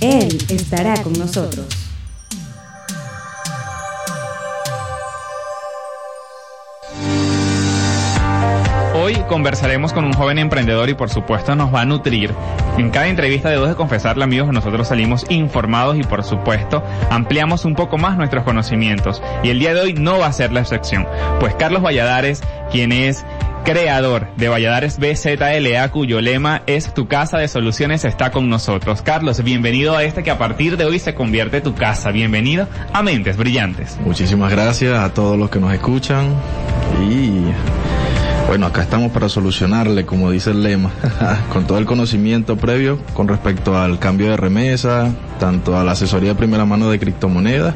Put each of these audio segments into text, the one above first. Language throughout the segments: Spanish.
Él estará con nosotros. Hoy conversaremos con un joven emprendedor y por supuesto nos va a nutrir. En cada entrevista de Dos de Confesarle amigos nosotros salimos informados y por supuesto ampliamos un poco más nuestros conocimientos. Y el día de hoy no va a ser la excepción, pues Carlos Valladares, quien es creador de Valladares BZLA, cuyo lema es Tu casa de soluciones está con nosotros. Carlos, bienvenido a este que a partir de hoy se convierte tu casa. Bienvenido a Mentes Brillantes. Muchísimas gracias a todos los que nos escuchan y bueno, acá estamos para solucionarle, como dice el lema, con todo el conocimiento previo con respecto al cambio de remesa, tanto a la asesoría de primera mano de criptomonedas,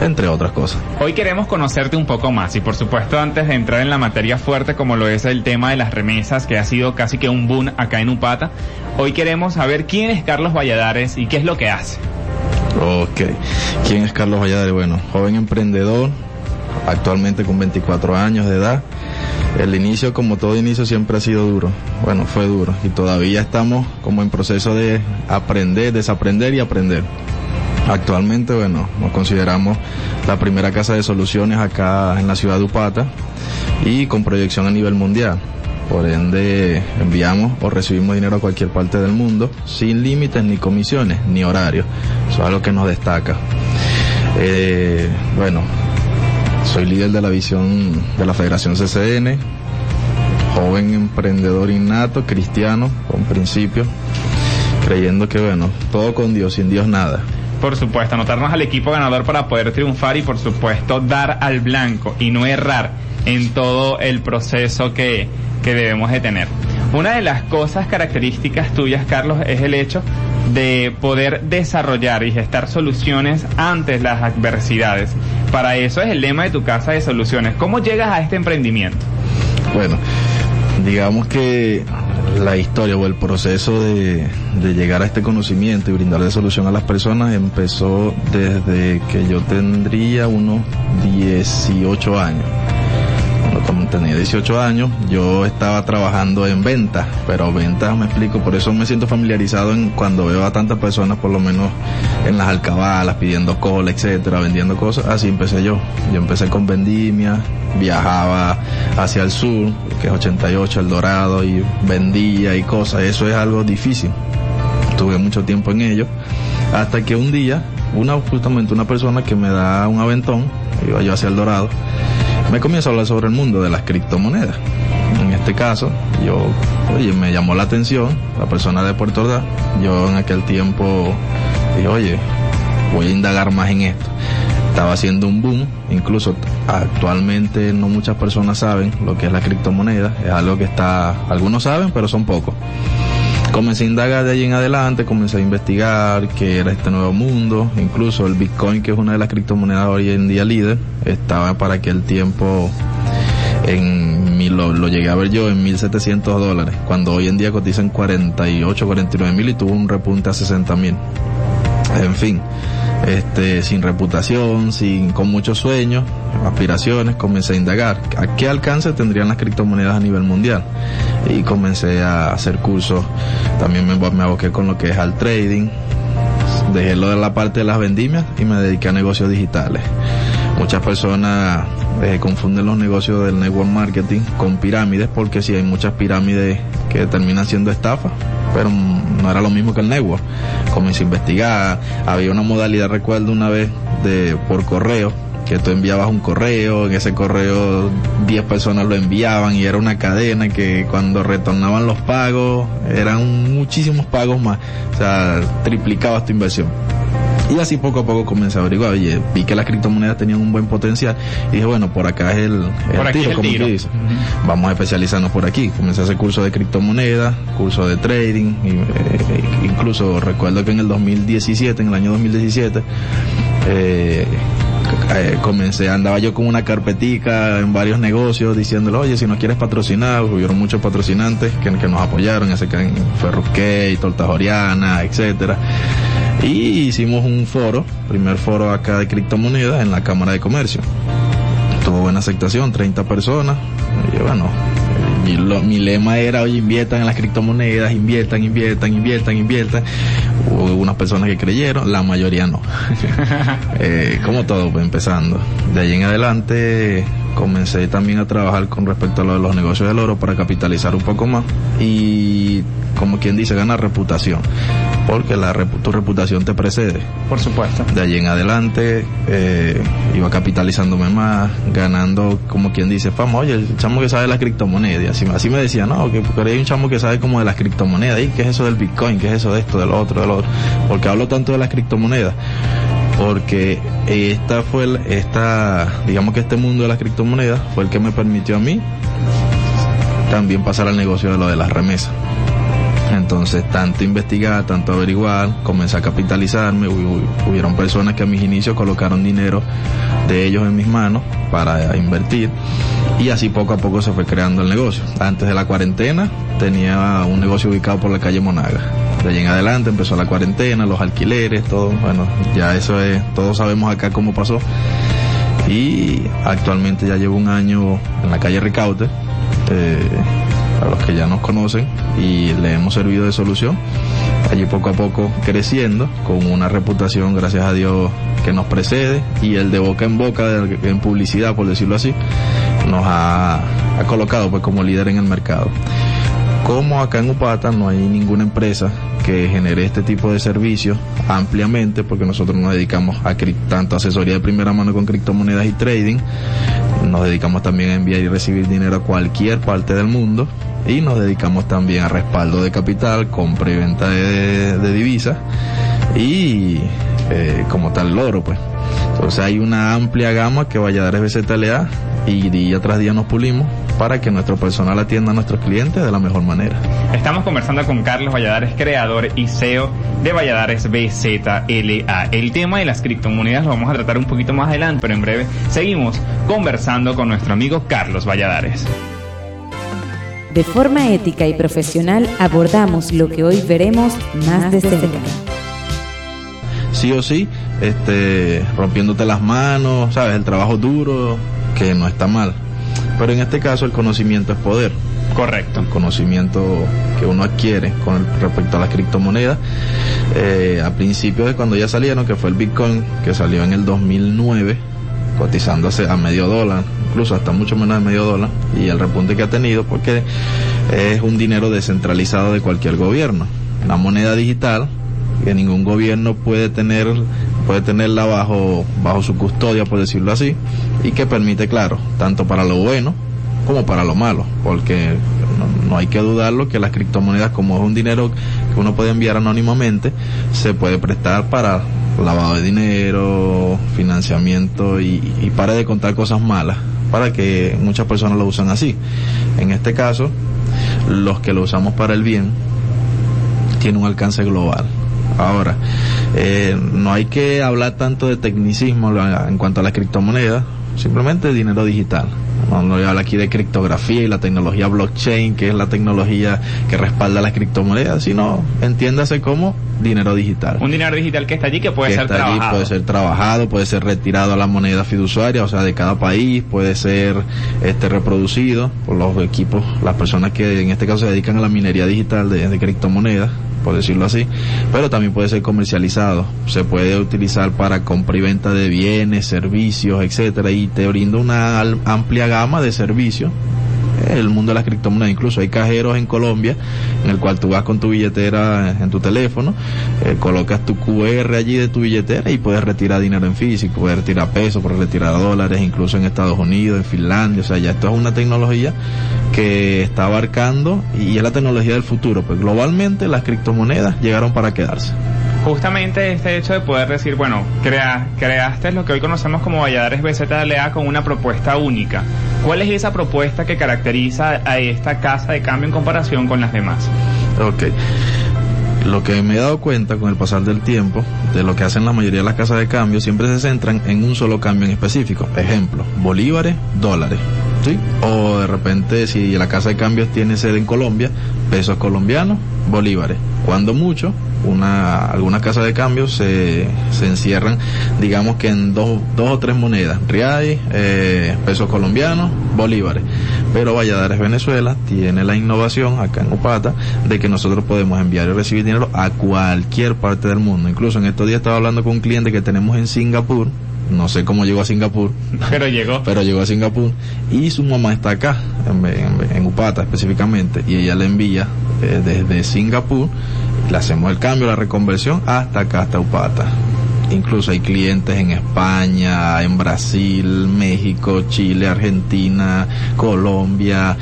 entre otras cosas. Hoy queremos conocerte un poco más y por supuesto antes de entrar en la materia fuerte como lo es el tema de las remesas, que ha sido casi que un boom acá en Upata, hoy queremos saber quién es Carlos Valladares y qué es lo que hace. Ok, ¿quién es Carlos Valladares? Bueno, joven emprendedor, actualmente con 24 años de edad el inicio, como todo inicio, siempre ha sido duro. Bueno, fue duro. Y todavía estamos como en proceso de aprender, desaprender y aprender. Actualmente, bueno, nos consideramos la primera casa de soluciones acá en la ciudad de Upata y con proyección a nivel mundial. Por ende, enviamos o recibimos dinero a cualquier parte del mundo sin límites ni comisiones ni horarios. Eso es algo que nos destaca. Eh, bueno, soy líder de la visión de la Federación CCN, joven emprendedor innato, cristiano, con principio, creyendo que bueno, todo con Dios, sin Dios nada. Por supuesto, anotarnos al equipo ganador para poder triunfar y por supuesto dar al blanco y no errar en todo el proceso que, que debemos de tener. Una de las cosas características tuyas, Carlos, es el hecho de poder desarrollar y gestar soluciones antes las adversidades. Para eso es el lema de tu casa de soluciones. ¿Cómo llegas a este emprendimiento? Bueno, digamos que la historia o el proceso de, de, llegar a este conocimiento y brindarle solución a las personas empezó desde que yo tendría unos 18 años tenía 18 años, yo estaba trabajando en ventas, pero ventas me explico, por eso me siento familiarizado en cuando veo a tantas personas, por lo menos en las alcabalas, pidiendo cola, etcétera, vendiendo cosas, así empecé yo. Yo empecé con vendimia, viajaba hacia el sur, que es 88, El Dorado, y vendía y cosas, eso es algo difícil. Tuve mucho tiempo en ello, hasta que un día, una, justamente una persona que me da un aventón, iba yo hacia El Dorado, me comienza a hablar sobre el mundo de las criptomonedas. En este caso, yo, oye, me llamó la atención la persona de Puerto Ordaz. Yo en aquel tiempo dije, oye, voy a indagar más en esto. Estaba haciendo un boom, incluso actualmente no muchas personas saben lo que es la criptomoneda. Es algo que está, algunos saben, pero son pocos comencé a indagar de allí en adelante, comencé a investigar qué era este nuevo mundo, incluso el Bitcoin, que es una de las criptomonedas hoy en día líder, estaba para aquel tiempo en lo, lo, llegué a ver yo en 1700 dólares, cuando hoy en día cotizan 48, 49 mil y tuvo un repunte a 60 mil. En fin, este, sin reputación, sin, con muchos sueños, aspiraciones, comencé a indagar a qué alcance tendrían las criptomonedas a nivel mundial. Y comencé a hacer cursos, también me, me aboqué con lo que es al trading, dejé lo de la parte de las vendimias y me dediqué a negocios digitales. Muchas personas eh, confunden los negocios del network marketing con pirámides porque sí hay muchas pirámides que terminan siendo estafas, pero no era lo mismo que el network. Comencé a investigar, había una modalidad, recuerdo una vez, de por correo, que tú enviabas un correo, en ese correo 10 personas lo enviaban y era una cadena que cuando retornaban los pagos eran muchísimos pagos más, o sea, triplicabas tu inversión. Y así poco a poco comencé a averiguar, oye, vi que las criptomonedas tenían un buen potencial y dije, bueno, por acá es el, el Por aquí tiro, el como tiro. tú dices. Vamos a especializarnos por aquí. Comencé a hacer curso de criptomonedas, curso de trading, y, eh, incluso recuerdo que en el 2017, en el año 2017, eh, eh, comencé, andaba yo con una carpetica en varios negocios diciéndole, oye, si nos quieres patrocinar, hubieron muchos patrocinantes que, nos apoyaron, ese que en Ferrusquey, Torta Joriana, etcétera. Y hicimos un foro, primer foro acá de criptomonedas en la Cámara de Comercio. Tuvo buena aceptación, 30 personas. Y bueno, mi, lo- mi lema era, oye, inviertan en las criptomonedas, inviertan, inviertan, inviertan, inviertan. Hubo unas personas que creyeron, la mayoría no. Eh, como todo, pues empezando. De ahí en adelante comencé también a trabajar con respecto a lo de los negocios del oro para capitalizar un poco más y, como quien dice, ganar reputación. Porque la tu reputación te precede. Por supuesto. De allí en adelante eh, iba capitalizándome más, ganando, como quien dice, fama, oye, el chamo que sabe de las criptomonedas. Y así, así me decía, no, que porque hay un chamo que sabe como de las criptomonedas. ¿Y qué es eso del Bitcoin? ¿Qué es eso de esto, del otro, del otro? Porque hablo tanto de las criptomonedas. Porque esta fue, el- esta, digamos que este mundo de las criptomonedas fue el que me permitió a mí también pasar al negocio de lo de las remesas. Entonces, tanto investigar, tanto averiguar, comencé a capitalizarme. Hu- hu- Hubieron personas que a mis inicios colocaron dinero de ellos en mis manos para invertir. Y así poco a poco se fue creando el negocio. Antes de la cuarentena tenía un negocio ubicado por la calle Monaga. De allí en adelante empezó la cuarentena, los alquileres, todo. Bueno, ya eso es, todos sabemos acá cómo pasó. Y actualmente ya llevo un año en la calle Ricaute. eh, a los que ya nos conocen y le hemos servido de solución. Allí poco a poco creciendo con una reputación, gracias a Dios, que nos precede y el de boca en boca, en publicidad, por decirlo así, nos ha, ha colocado pues como líder en el mercado. Como acá en Upata no hay ninguna empresa que genere este tipo de servicios ampliamente, porque nosotros nos dedicamos a tanto asesoría de primera mano con criptomonedas y trading, nos dedicamos también a enviar y recibir dinero a cualquier parte del mundo y nos dedicamos también a respaldo de capital, compra y venta de, divisas y eh, como tal el oro pues. Entonces hay una amplia gama que Valladares BZLA y día tras día nos pulimos para que nuestro personal atienda a nuestros clientes de la mejor manera. Estamos conversando con Carlos Valladares, creador y CEO de Valladares BZLA. El tema de las criptomonedas lo vamos a tratar un poquito más adelante, pero en breve seguimos conversando con nuestro amigo Carlos Valladares. De forma ética y profesional abordamos lo que hoy veremos más de cerca. Sí o sí, este, rompiéndote las manos, sabes, el trabajo duro, que no está mal. Pero en este caso el conocimiento es poder. Correcto. El conocimiento que uno adquiere con el- respecto a las criptomonedas. Eh, a principios de cuando ya salieron, que fue el Bitcoin, que salió en el 2009, cotizándose a medio dólar, incluso hasta mucho menos de medio dólar, y el repunte que ha tenido, porque es un dinero descentralizado de cualquier gobierno. Una moneda digital que ningún gobierno puede tener puede tenerla bajo bajo su custodia por decirlo así y que permite claro tanto para lo bueno como para lo malo porque no, no hay que dudarlo que las criptomonedas como es un dinero que uno puede enviar anónimamente se puede prestar para lavado de dinero financiamiento y, y para de contar cosas malas para que muchas personas lo usan así en este caso los que lo usamos para el bien tiene un alcance global. Ahora, eh, no hay que hablar tanto de tecnicismo en cuanto a las criptomonedas, simplemente dinero digital. No, no habla aquí de criptografía y la tecnología blockchain, que es la tecnología que respalda las criptomonedas, sino entiéndase como dinero digital Un dinero digital que está allí que puede que ser está allí, trabajado. puede ser trabajado, puede ser retirado a la moneda fiduciaria, o sea, de cada país, puede ser este reproducido por los equipos, las personas que en este caso se dedican a la minería digital de, de criptomonedas, por decirlo así, pero también puede ser comercializado, se puede utilizar para compra y venta de bienes, servicios, etcétera, y te brinda una amplia gama de servicios el mundo de las criptomonedas. Incluso hay cajeros en Colombia en el cual tú vas con tu billetera en tu teléfono, eh, colocas tu QR allí de tu billetera y puedes retirar dinero en físico, puedes retirar pesos, puedes retirar dólares, incluso en Estados Unidos, en Finlandia. O sea, ya esto es una tecnología que está abarcando y es la tecnología del futuro. Pues globalmente las criptomonedas llegaron para quedarse. Justamente este hecho de poder decir, bueno, crea- creaste lo que hoy conocemos como Valladares BZLA con una propuesta única. ¿Cuál es esa propuesta que caracteriza a esta casa de cambio en comparación con las demás? Ok. Lo que me he dado cuenta con el pasar del tiempo, de lo que hacen la mayoría de las casas de cambio, siempre se centran en un solo cambio en específico. Ejemplo, bolívares, dólares. ¿Sí? O de repente, si la casa de cambios tiene sede en Colombia, pesos colombianos, bolívares. Cuando mucho, una, algunas casas de cambio se, se encierran, digamos que en dos, dos o tres monedas, reales, eh, pesos colombianos, bolívares. Pero Valladares Venezuela tiene la innovación acá en Upata de que nosotros podemos enviar y recibir dinero a cualquier parte del mundo. Incluso en estos días estaba hablando con un cliente que tenemos en Singapur, no sé cómo llegó a Singapur. Pero llegó. Pero llegó a Singapur. Y su mamá está acá, en, Upata específicamente, y ella le envía eh, desde Singapur, le hacemos el cambio, la reconversión, hasta acá, hasta Upata. Incluso hay clientes en España, en Brasil, México, Chile, Argentina, Colombia,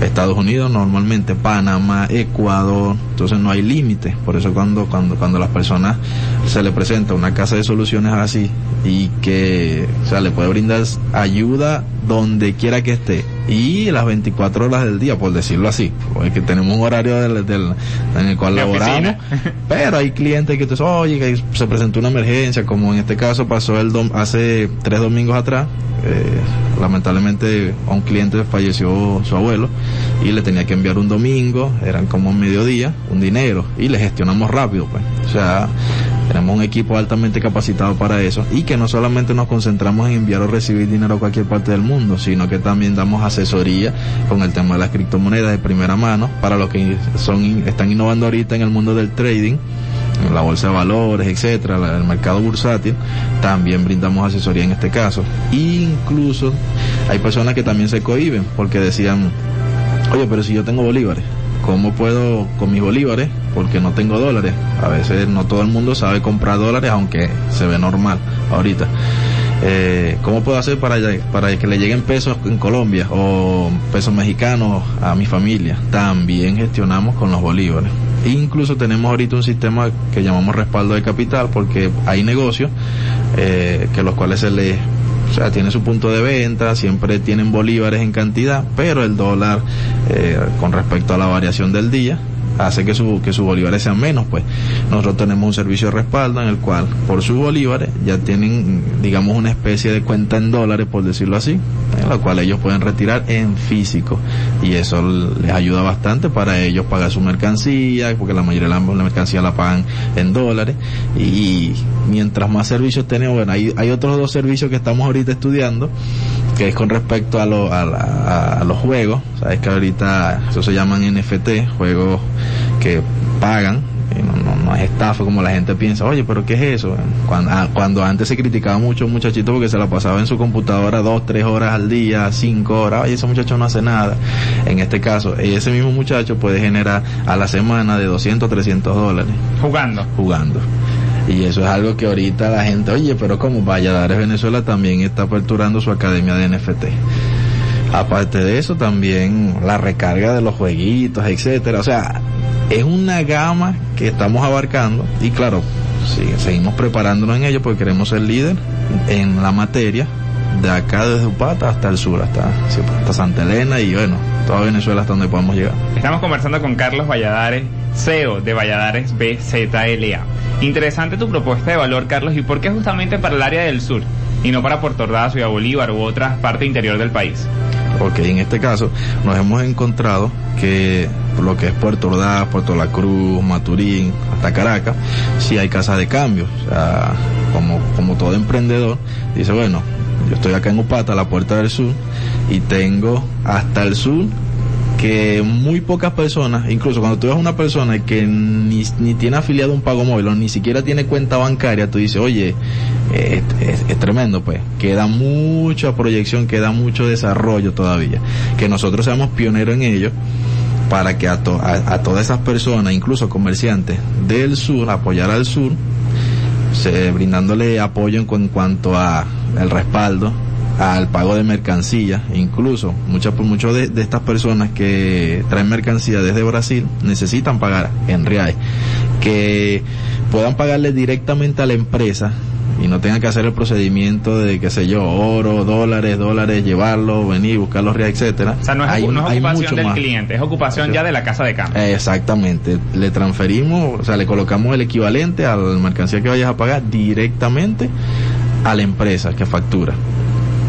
Estados Unidos, normalmente Panamá, Ecuador. Entonces no hay límite. Por eso cuando, cuando, cuando las personas se le presenta una casa de soluciones así y que, o sea, le puede brindar ayuda donde quiera que esté y las 24 horas del día, por decirlo así, porque tenemos un horario del, del en el cual laboramos, pero hay clientes que te dicen, oye, que se presentó una emergencia, como en este caso pasó el dom hace tres domingos atrás, eh, lamentablemente a un cliente falleció su abuelo y le tenía que enviar un domingo, eran como mediodía, un dinero y le gestionamos rápido, pues, o sea, tenemos un equipo altamente capacitado para eso y que no solamente nos concentramos en enviar o recibir dinero a cualquier parte del mundo, sino que también damos asesoría con el tema de las criptomonedas de primera mano para los que son están innovando ahorita en el mundo del trading la bolsa de valores, etcétera, el mercado bursátil, también brindamos asesoría en este caso. Incluso hay personas que también se cohiben porque decían, oye, pero si yo tengo bolívares, ¿cómo puedo con mis bolívares? Porque no tengo dólares. A veces no todo el mundo sabe comprar dólares, aunque se ve normal ahorita. Eh, ¿Cómo puedo hacer para, que le lleguen pesos en Colombia o pesos mexicanos a mi familia? También gestionamos con los bolívares. Incluso tenemos ahorita un sistema que llamamos respaldo de capital porque hay negocios eh, que los cuales se les o sea, tiene su punto de venta, siempre tienen bolívares en cantidad, pero el dólar eh, con respecto a la variación del día hace que, su, que sus bolívares sean menos, pues. Nosotros tenemos un servicio de respaldo en el cual por sus bolívares ya tienen, digamos, una especie de cuenta en dólares, por decirlo así, en la cual ellos pueden retirar en físico. Y eso les ayuda bastante para ellos pagar su mercancía, porque la mayoría de la, mercancía la pagan en dólares. Y mientras más servicios tenemos, bueno, hay, hay otros dos servicios que estamos ahorita estudiando, que es con respecto a, lo, a, a los juegos, sabes que ahorita eso se llaman NFT, juegos que pagan, no, no, es estafa como la gente piensa, oye, pero ¿qué es eso? Cuando, ah, cuando antes se criticaba mucho un muchachito porque se la pasaba en su computadora dos, tres horas al día, cinco horas, oye, ese muchacho no hace nada. En este caso, ese mismo muchacho puede generar a la semana de 200, 300 dólares. Jugando. Jugando. Y eso es algo que ahorita la gente, oye, pero como Valladares Venezuela también está aperturando su academia de NFT. Aparte de eso, también la recarga de los jueguitos, etcétera. O sea, es una gama que estamos abarcando y claro, seguimos preparándonos en ello porque queremos ser líder en la materia de acá desde Upata hasta el sur, hasta, hasta Santa Elena y bueno, toda Venezuela hasta donde podamos llegar. Estamos conversando con Carlos Valladares, CEO de Valladares BZLA. Interesante tu propuesta de valor, Carlos, y por qué justamente para el área del sur y no para Puerto Ordaz, Ciudad Bolívar u otras partes interior del país. Porque en este caso nos hemos encontrado que lo que es Puerto Ordaz, Puerto La Cruz, Maturín, hasta Caracas, sí hay casas de cambio. O sea, como, como todo emprendedor, dice, bueno, yo estoy acá en Upata, la puerta del sur, y tengo hasta el sur que muy pocas personas, incluso cuando tú ves una persona que ni, ni tiene afiliado un pago móvil o ni siquiera tiene cuenta bancaria, tú dices, oye, es, es, tremendo, pues, queda mucha proyección, queda mucho desarrollo todavía. Que nosotros seamos pioneros en ello para que a, a, todas esas personas, incluso comerciantes del sur, apoyar al sur, se, brindándole apoyo en, en cuanto a el respaldo al pago de mercancía, incluso muchas por muchas de, estas personas que traen mercancía desde Brasil necesitan pagar en reales, que puedan pagarle directamente a la empresa y no tengan que hacer el procedimiento de, qué sé yo, oro, dólares, dólares, llevarlo, venir, buscar los reales, etcétera. O sea, no es, hay, ocupación del cliente, es ocupación ya de la casa de cambio. Exactamente. Le transferimos, o sea, le colocamos el equivalente a la mercancía que vayas a pagar directamente a la empresa que factura.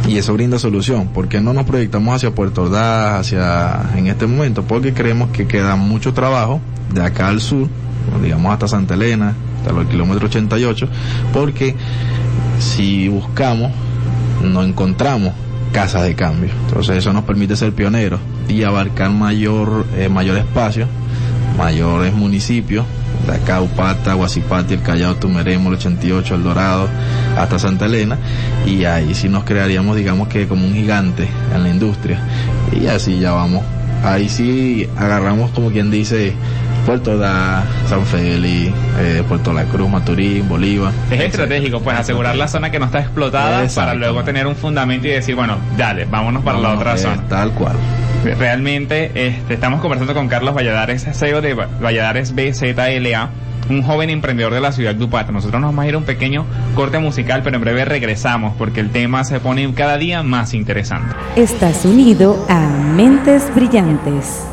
Y eso brinda solución. ¿Por qué no nos proyectamos hacia Puerto Ordaz, hacia en este momento? Porque creemos que queda mucho trabajo de acá al sur, digamos hasta Santa Elena, hasta los kilómetros 88, porque si buscamos, no encontramos casas de cambio. Entonces eso nos permite ser pioneros y abarcar mayor, eh, mayor espacio, mayores municipios, de acá Upata, Guasipati, el Callao, Tumeremo, el 88, El Dorado, hasta Santa Elena, y ahí sí nos crearíamos, digamos que como un gigante en la industria, y así ya vamos. Ahí sí agarramos como quien dice Puerto Da, San Félix, eh, Puerto La Cruz, Maturín, Bolívar. Es estratégico, pues asegurar la zona que no está explotada para luego tener un fundamento y decir, bueno, dale, vámonos para la otra zona. Tal cual. Realmente este, estamos conversando con Carlos Valladares, CEO de Valladares BZLA, un joven emprendedor de la ciudad de Upata. Nosotros nos vamos a ir a un pequeño corte musical, pero en breve regresamos porque el tema se pone cada día más interesante. Estás unido a Mentes Brillantes.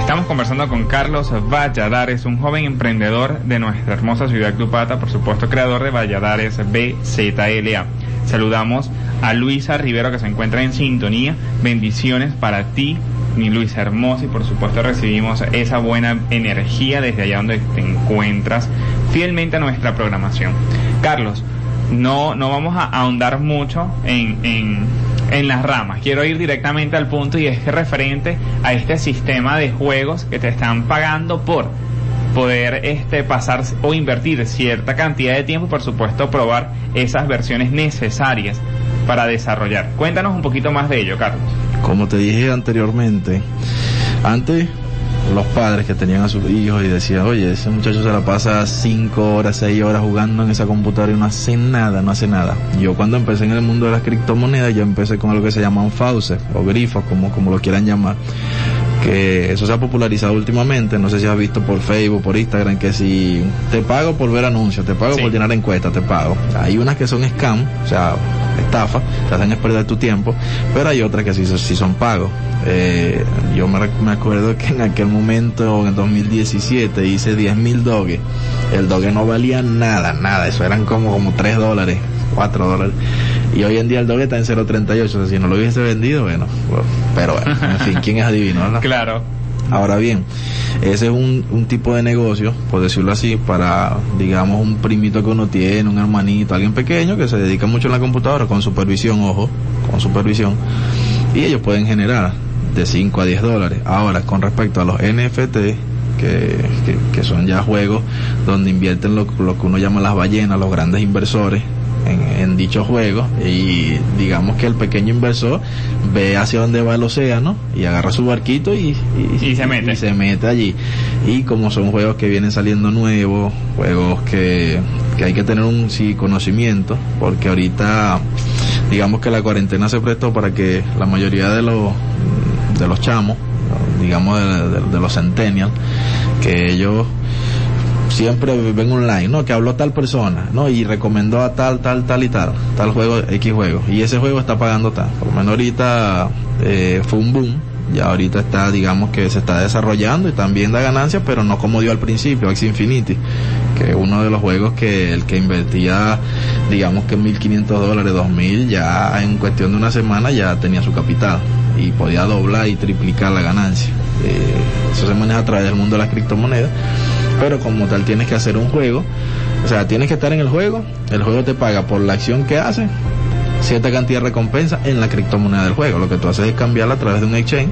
Estamos conversando con Carlos Valladares, un joven emprendedor de nuestra hermosa ciudad de Upata, por supuesto creador de Valladares BZLA. Saludamos a Luisa Rivero que se encuentra en sintonía. Bendiciones para ti, mi Luisa hermosa, y por supuesto recibimos esa buena energía desde allá donde te encuentras fielmente a nuestra programación. Carlos, no, no vamos a ahondar mucho en, en en las ramas. Quiero ir directamente al punto y es que referente a este sistema de juegos que te están pagando por poder este pasar o invertir cierta cantidad de tiempo por supuesto probar esas versiones necesarias para desarrollar. Cuéntanos un poquito más de ello, Carlos. Como te dije anteriormente, antes los padres que tenían a sus hijos y decían, oye, ese muchacho se la pasa cinco horas, seis horas jugando en esa computadora y no hace nada, no hace nada. Yo cuando empecé en el mundo de las criptomonedas, yo empecé con algo que se llaman fauces o grifos, como, como lo quieran llamar que eso se ha popularizado últimamente, no sé si has visto por Facebook, por Instagram, que si te pago por ver anuncios, te pago por llenar encuestas, te pago. Hay unas que son scam, o sea, estafa, te hacen perder tu tiempo, pero hay otras que sí, sí son pagos. Eh, yo me, me, acuerdo que en aquel momento, en el 2017, hice 10 mil doges. El doge no valía nada, nada, eso eran como, como 3 dólares, 4 dólares. Y hoy en día el doble está en 0.38, o sea, si no lo hubiese vendido, bueno, pero bueno, en fin, ¿quién es adivino? No? Claro. Ahora bien, ese es un, un, tipo de negocio, por decirlo así, para, digamos, un primito que uno tiene, un hermanito, alguien pequeño que se dedica mucho en la computadora, con supervisión, ojo, con supervisión, y ellos pueden generar de 5 a 10 dólares. Ahora, con respecto a los NFT, que, que, que, son ya juegos donde invierten lo, lo, que uno llama las ballenas, los grandes inversores, en, en dichos juegos y digamos que el pequeño inversor ve hacia dónde va el océano y agarra su barquito y, y, y se mete. y se mete allí. Y como son juegos que vienen saliendo nuevos juegos que, que hay que tener un sí, conocimiento porque ahorita digamos que la cuarentena se prestó para que la mayoría de los de los chamos digamos de, de, de los centennials que ellos siempre ven online, ¿no? Que habló tal persona, ¿no? Y recomendó a tal, tal, tal y tal, tal juego, X juego. Y ese juego está pagando tal. Por lo menos ahorita eh, fue un boom. Ya ahorita está, digamos que se está desarrollando y también da ganancias, pero no como dio al principio, X Infinity, que uno de los juegos que el que invertía, digamos que 1.500 dólares, 2.000, ya en cuestión de una semana ya tenía su capital y podía doblar y triplicar la ganancia. Eh, eso se maneja a través del mundo de las criptomonedas pero como tal tienes que hacer un juego, o sea, tienes que estar en el juego, el juego te paga por la acción que hace, cierta cantidad de recompensa en la criptomoneda del juego, lo que tú haces es cambiarla a través de un exchange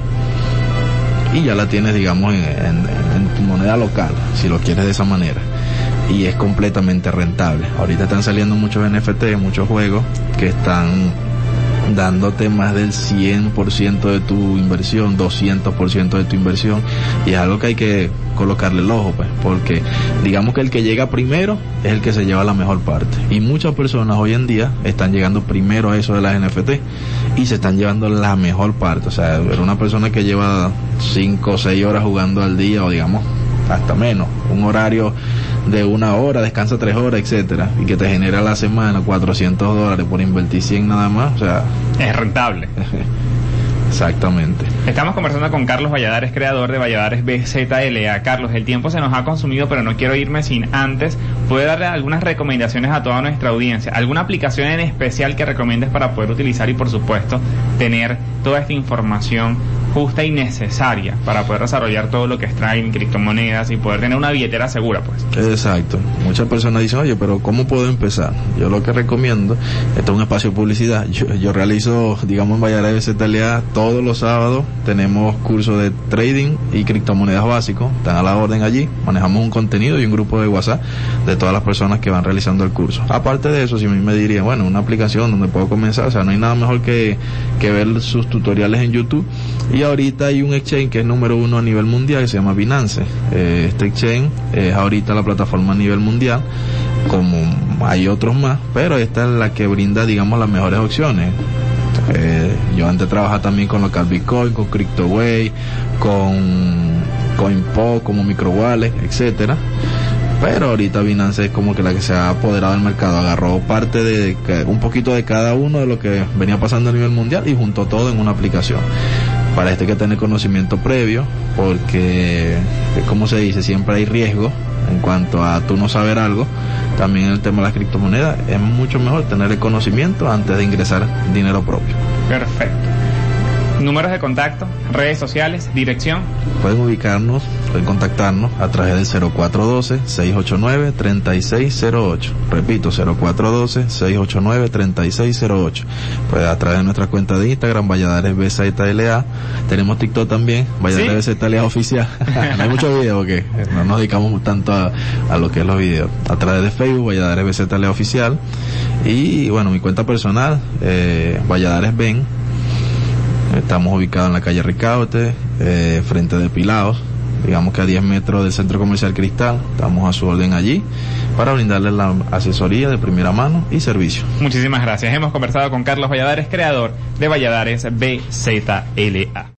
y ya la tienes, digamos, en, en, tu moneda local, si lo quieres de esa manera. Y es completamente rentable. Ahorita están saliendo muchos NFT, muchos juegos que están dándote más del 100% de tu inversión, 200% de tu inversión, y es algo que hay que colocarle el ojo, pues, porque digamos que el que llega primero es el que se lleva la mejor parte. Y muchas personas hoy en día están llegando primero a eso de las NFT y se están llevando la mejor parte. O sea, una persona que lleva 5 o 6 horas jugando al día, o digamos, hasta menos, un horario de una hora, descansa tres horas, etcétera, y que te genera la semana 400 dólares por invertir 100 nada más, o sea... Es rentable. Exactamente. Estamos conversando con Carlos Valladares, creador de Valladares BZLA. Carlos, el tiempo se nos ha consumido, pero no quiero irme sin antes puede darle algunas recomendaciones a toda nuestra audiencia. ¿Alguna aplicación en especial que recomiendes para poder utilizar y por supuesto tener toda esta información justa y necesaria para poder desarrollar todo lo que extrae en criptomonedas y poder tener una billetera segura, pues. Exacto. Muchas personas dicen, oye, pero ¿cómo puedo empezar? Yo lo que recomiendo, esto es un espacio de publicidad, yo, realizo, digamos, en Valladolid BZLA todos los sábados, tenemos cursos de trading y criptomonedas básicos, están a la orden allí, manejamos un contenido y un grupo de WhatsApp de todas las personas que van realizando el curso. Aparte de eso, si me dirían, bueno, una aplicación donde puedo comenzar, o sea, no hay nada mejor que, que ver sus tutoriales en YouTube y ahorita hay un exchange que es número uno a nivel mundial que se llama Binance. Eh, este exchange es ahorita la plataforma a nivel mundial, como hay otros más, pero esta es la que brinda, digamos, las mejores opciones. Eh, yo antes trabajaba también con local Bitcoin, con CryptoWay, con CoinPo, como MicroWallet, etcétera pero ahorita Binance es como que la que se ha apoderado del mercado, agarró parte de un poquito de cada uno de lo que venía pasando a nivel mundial y juntó todo en una aplicación. Para esto hay que tener conocimiento previo, porque, como se dice, siempre hay riesgo en cuanto a tú no saber algo. También el tema de las criptomonedas es mucho mejor tener el conocimiento antes de ingresar dinero propio. Perfecto. Números de contacto, redes sociales, dirección. Pueden ubicarnos, pueden contactarnos a través del 0412-689-3608. Repito, 0412-689-3608. Pues a través de nuestra cuenta de Instagram, Valladares BZLA. Tenemos TikTok también, Valladares ¿Sí? BZLA oficial. no hay muchos videos porque no nos dedicamos tanto a, lo que es los videos. A través de Facebook, Valladares BZLA oficial. Y bueno, mi cuenta personal, eh, Valladares Ben Estamos ubicados en la calle Ricaute, eh, frente de Pilaos, digamos que a 10 metros del Centro Comercial Cristal. Estamos a su orden allí para brindarles la asesoría de primera mano y servicio. Muchísimas gracias. Hemos conversado con Carlos Valladares, creador de Valladares BZLA.